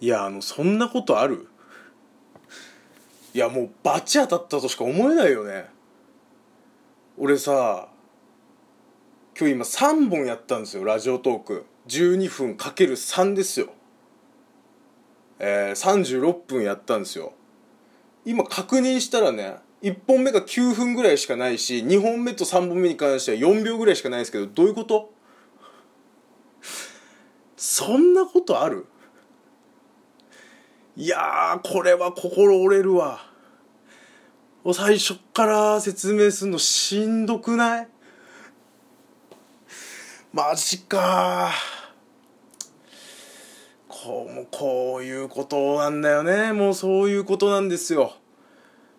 いやあのそんなことある？いやもうバチ当たったとしか思えないよね。俺さ今日今3本やったんですよラジオトーク。12分かける3ですよ。えー、36分やったんですよ。今確認したらね1本目が9分ぐらいしかないし2本目と3本目に関しては4秒ぐらいしかないですけどどういうこと？そんなことある？いやこれは心折れるわ。最初から説明するのしんどくない？マジか。こうもこういうことなんだよね。もうそういうことなんですよ。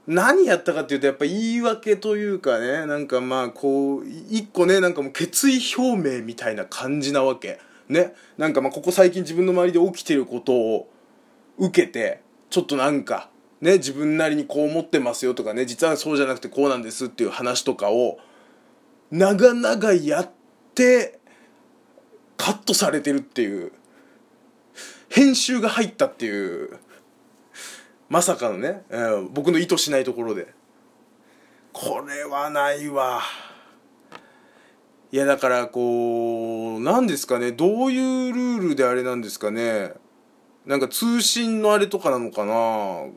何やったかっていうとやっぱ言い訳というかねなんかまあこう一個ねなんかもう決意表明みたいな感じなわけ。ね。なんかまあここ最近自分の周りで起きてることを受けてちょっとなんかね自分なりにこう思ってますよとかね実はそうじゃなくてこうなんですっていう話とかを長々やってカットされてるっていう編集が入ったっていうまさかのね、えー、僕の意図しないところで。これはないわ。いやだからこう何ですかねどういうルールであれなんですかね。なんか通信のあれとかなのかな。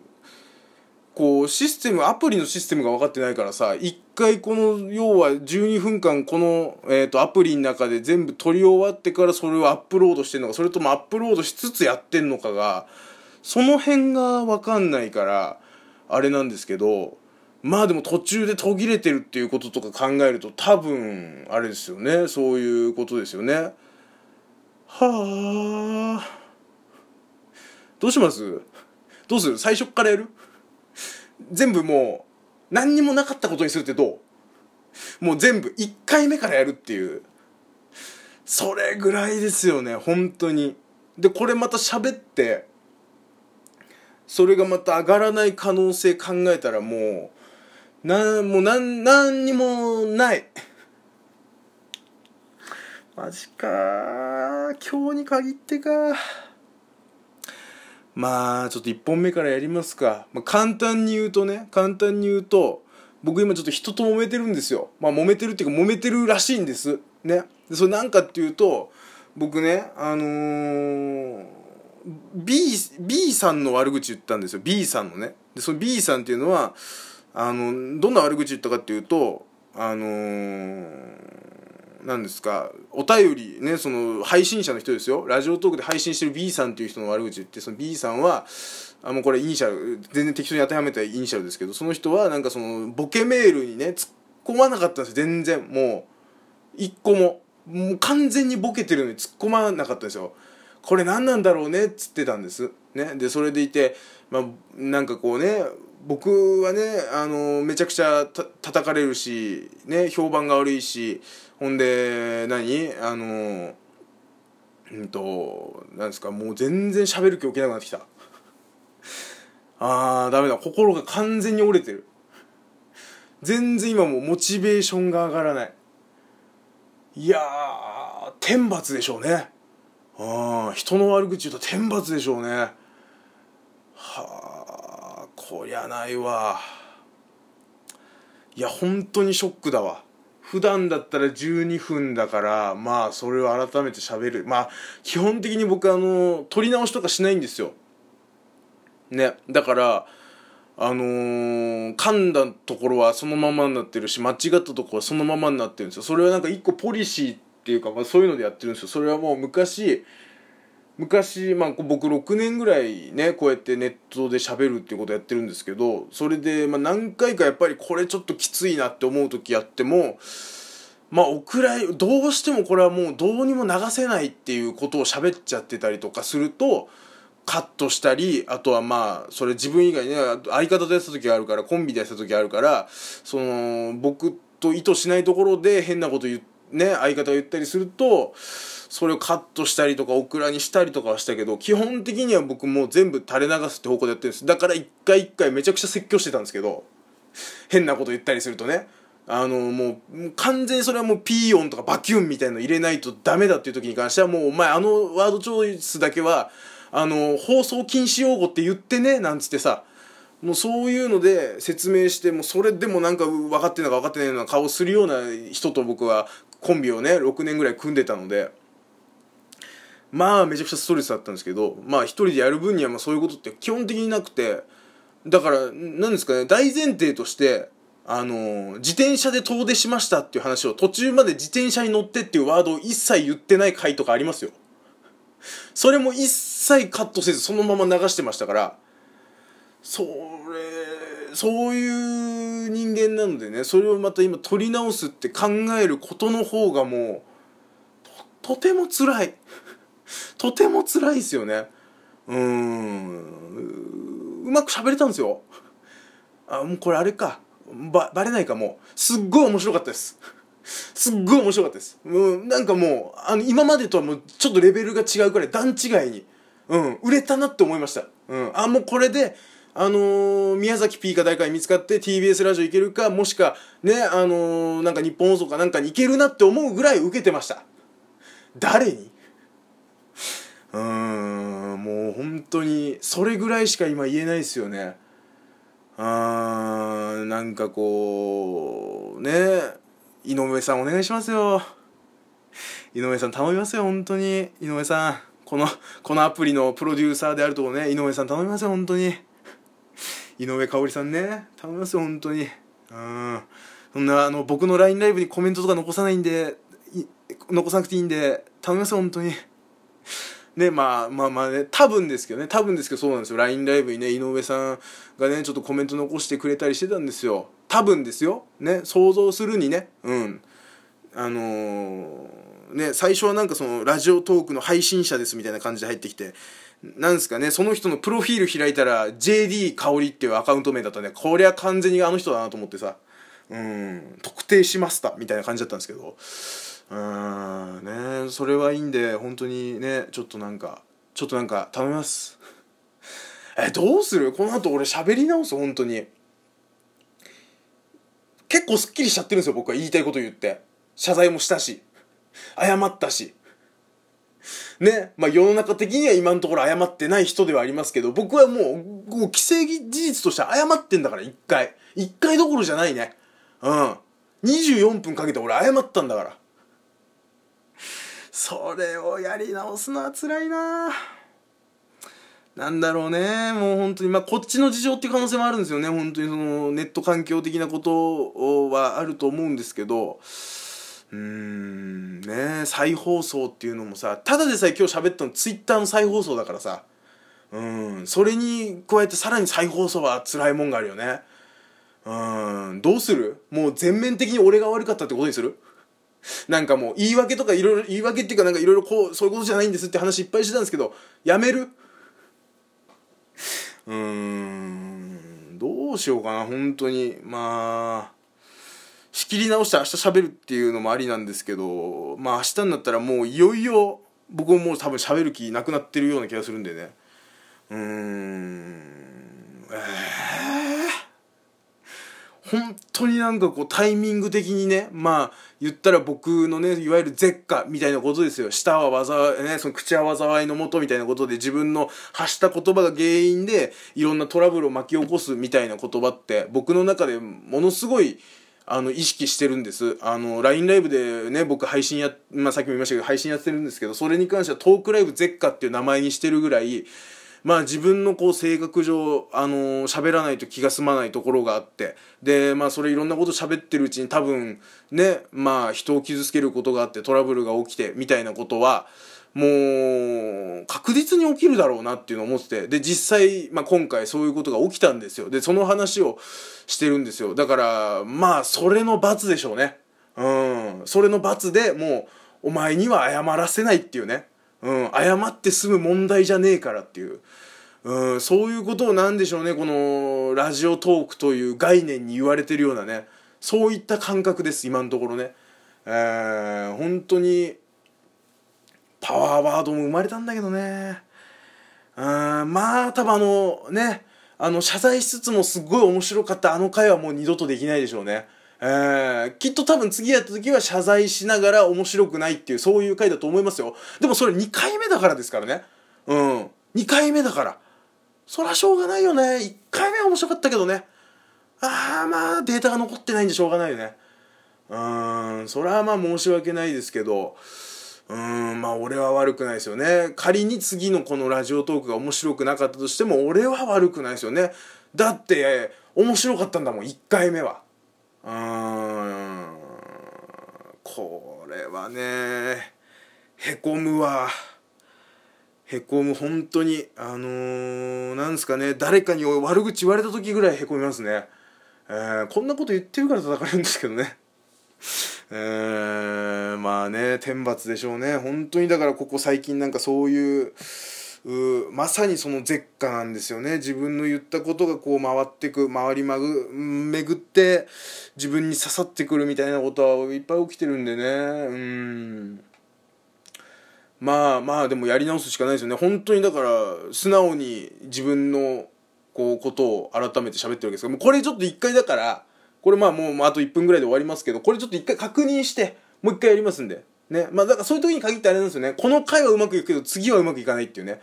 こうシステムアプリのシステムが分かってないからさ一回この要は12分間この、えーと、アプリの中で全部取り終わってからそれをアップロードしてんのかそれともアップロードしつつやってんのかがその辺が分かんないからあれなんですけどまあでも途中で途切れてるっていうこととか考えると多分あれですよね。そういうことですよね。はあ。どうします？どうする？最初からやる？全部もう何にもなかったことにするってどう？もう全部1回目からやるっていう。それぐらいですよね本当に。でこれまた喋ってそれがまた上がらない可能性考えたらもうなんもうなんなんにもない。マジか今日に限ってかまあちょっと1本目からやりますか、まあ、簡単に言うとね簡単に言うと僕今ちょっと人と揉めてるんですよ。まあ揉めてるっていうか揉めてるらしいんです。ね。でそれなんかっていうと僕ねあのー、B, B さんの悪口言ったんですよ。B さんのね。でその B さんっていうのはあのどんな悪口言ったかっていうとあのー何ですかお便りねその配信者の人ですよ。ラジオトークで配信してる B さんっていう人の悪口言ってその B さんはあもうこれイニシャル全然適当に当てはめたイニシャルですけどその人はなんかそのボケメールにね突っ込まなかったんですよ。全然もう一個も。もう完全にボケてるのに突っ込まなかったんですよ。これ何なんだろうねっつってたんです。ね。でそれでいてまあなんかこうね僕はねあのめちゃくちゃた叩かれるしね評判が悪いしほんで何？あのうんとなんですかもう全然喋る気起きなくなってきた。あーダメだ。心が完全に折れてる。全然今もうモチベーションが上がらない。いや天罰でしょうね。あ人の悪口言うと天罰でしょうね。はあこりゃないわ。いや本当にショックだわ。普段だったら12分だからまあそれを改めて喋る。まあ基本的に僕あの撮り直しとかしないんですよ。ね。だからあのー、噛んだところはそのままになってるし間違ったところはそのままになってるんですよ。それはなんか一個ポリシーっていうか、まあ、そういうのでやってるんですよ。それはもう昔昔、まあ、僕6年ぐらいねこうやってネットで喋るっていうことやってるんですけどそれで、まあ、何回かやっぱりこれちょっときついなって思う時やってもまあお蔵入どうしてもこれはもうどうにも流せないっていうことを喋っちゃってたりとかするとカットしたりあとはまあそれ自分以外ね相方とやった時があるからコンビでやった時があるからその僕と意図しないところで変なこと言ってね相方が言ったりするとそれをカットしたりとかオクラにしたりとかはしたけど基本的には僕もう全部垂れ流すって方向でやってるんです。だから一回一回めちゃくちゃ説教してたんですけど変なこと言ったりするとね。あのもう完全にそれはもうピー音とかバキュンみたいの入れないとダメだっていう時に関してはもうお前あのワードチョイスだけはあの放送禁止用語って言ってねなんつってさもうそういうので説明してもそれでもなんか分かってんのか分かってないような顔するような人と僕はコンビをね6年ぐらい組んでたのでまあめちゃくちゃストレスだったんですけどまあ一人でやる分にはまあそういうことって基本的になくてだから何ですかね大前提としてあの自転車で遠出しましたっていう話を途中まで自転車に乗ってっていうワードを一切言ってない回とかありますよ。それも一切カットせずそのまま流してましたからそれそういう人間なのでねそれをまた今取り直すって考えることの方がもうとても辛い。とても辛いですよね。うーん。うまく喋れたんですよ。あもうこれあれか。ばバレないかも。うすっごい面白かったです。すっごい面白かったです。うん、なんかもうあの今までとはもうちょっとレベルが違うくらい段違いにうん売れたなって思いました。うんあもうこれであのー、宮崎 P か誰かに見つかって TBS ラジオ行けるかもしかねあのー、なんか日本放送かなんかに行けるなって思うぐらい受けてました。誰に？うーんもう本当にそれぐらいしか今言えないですよね。あーなんかこうね井上さんお願いしますよ。井上さん頼みますよ本当に。井上さんこのこのアプリのプロデューサーであるとね井上さん頼みますよ本当に。井上香織さんね。頼みますよ本当に。うん。そんなあの僕の LINE ライブにコメントとか残さないんで残さなくていいんで頼みます本当に。ねまあまあまあね多分ですけどね。多分ですけどそうなんですよ。LINE ライブにね井上さんがねちょっとコメント残してくれたりしてたんですよ。多分ですよ。ね想像するにね。うん。あのー、ね最初はなんかそのラジオトークの配信者ですみたいな感じで入ってきてなんですかね、その人のプロフィール開いたら、JD 香りっていうアカウント名だったね、こりゃ完全にあの人だなと思ってさ、うん、特定しましたみたいな感じだったんですけど、うん、ね、それはいいんで、本当にね、ちょっとなんか、ちょっとなんか頼みます。え、どうする？この後俺喋り直す、本当に。結構すっきりしちゃってるんですよ、僕は言いたいこと言って。謝罪もしたし、謝ったし。ね、まあ世の中的には今のところ謝ってない人ではありますけど、僕はもう、もう既成事実として謝ってんだから、一回。一回どころじゃないね。うん。24分かけて俺謝ったんだから。それをやり直すのは辛いななんだろうね。もう本当に、まあこっちの事情っていう可能性もあるんですよね。本当にそのネット環境的なことはあると思うんですけど、うーんね再放送っていうのもさただでさえ今日喋ったのツイッターの再放送だからさ。うんそれに加えてさらに再放送は辛いもんがあるよね。うんどうする？もう全面的に俺が悪かったってことにする？なんかもう言い訳とかいろいろ言い訳っていうかなんかいろいろこうそういうことじゃないんですって話いっぱいしてたんですけどやめる？うーんどうしようかな本当に。まあ切り直して明日喋るっていうのもありなんですけどまあ明日になったらもういよいよ僕ももう多分喋る気なくなってるような気がするんでね。うーん。ええー、本当になんかこうタイミング的にねまあ言ったら僕のねいわゆる絶下みたいなことですよ。舌は災いねその口は災いのもとみたいなことで自分の発した言葉が原因でいろんなトラブルを巻き起こすみたいな言葉って僕の中でものすごいあの意識してるんです。あの LINE ライブでね僕配信や、まあ、さっきも言いましたけど配信やってるんですけどそれに関してはトークライブ絶歌っていう名前にしてるぐらいまあ自分のこう性格上あの喋らないと気が済まないところがあってでまあそれいろんなこと喋ってるうちに多分ねまあ人を傷つけることがあってトラブルが起きてみたいなことはもう確実に起きるだろうなっていうのを思っててで実際、まあ、今回そういうことが起きたんですよ。でその話をしてるんですよ。だからまあそれの罰でしょうね。うん。それの罰でもうお前には謝らせないっていうね。うん。謝って済む問題じゃねえからっていう。うん。そういうことをなんでしょうね。このラジオトークという概念に言われてるようなね。そういった感覚です今のところね。えー、本当にパワーワードも生まれたんだけどね。うんまあ多分あのねあの謝罪しつつもすっごい面白かった。あの回はもう二度とできないでしょうね。えー、きっと多分次やった時は謝罪しながら面白くないっていうそういう回だと思いますよ。でもそれ2回目だからですからね。うん。2回目だから。そりゃしょうがないよね。1回目は面白かったけどね。ああまあデータが残ってないんでしょうがないよね。うんそれはまあ申し訳ないですけど。うんまあ俺は悪くないですよね。仮に次のこのラジオトークが面白くなかったとしても俺は悪くないですよね。だって面白かったんだもん1回目は。うんこれはねへこむわ。へこむ本当に。あのー、なんですかね誰かに悪口言われた時ぐらいへこみますね。えー、こんなこと言ってるから叩かれるんですけどね。えー、まあね天罰でしょうね。本当にだからここ最近なんかそういうまさにその絶果なんですよね。自分の言ったことがこう回ってく回りまぐ巡って自分に刺さってくるみたいなことはいっぱい起きてるんでね。うん。まあまあでもやり直すしかないですよね。本当にだから素直に自分のこうことを改めて喋ってるわけですけどもうこれちょっと一回だからこれまあもうあと1分ぐらいで終わりますけどこれちょっと一回確認してもう一回やりますんで。ね。まあだからそういう時に限ってあれなんですよね。この回はうまくいくけど次はうまくいかないっていうね、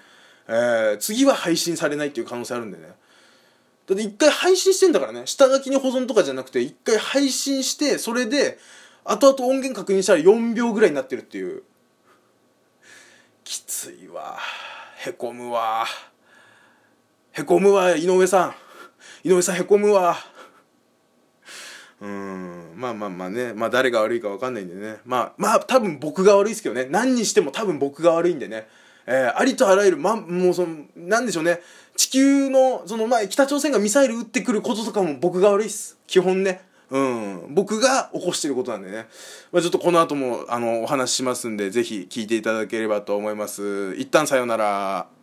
えー、次は配信されないっていう可能性あるんでね。だって一回配信してんだからね。下書きに保存とかじゃなくて一回配信してそれで後々音源確認したら4秒ぐらいになってるっていう。きついわ。へこむわ。へこむわ井上さん。井上さんへこむわ。うん。まあまあまあね。まあ誰が悪いか分かんないんでね。まあまあ多分僕が悪いですけどね。何にしても多分僕が悪いんでね。えー、ありとあらゆる、ま、もうその、なんでしょうね。地球の、その、まあ、北朝鮮がミサイル撃ってくることとかも僕が悪いっす。基本ね。うん、僕が起こしてることなんでね、まあ、ちょっとこの後もあのお話ししますんでぜひ聞いていただければと思います。一旦さようなら。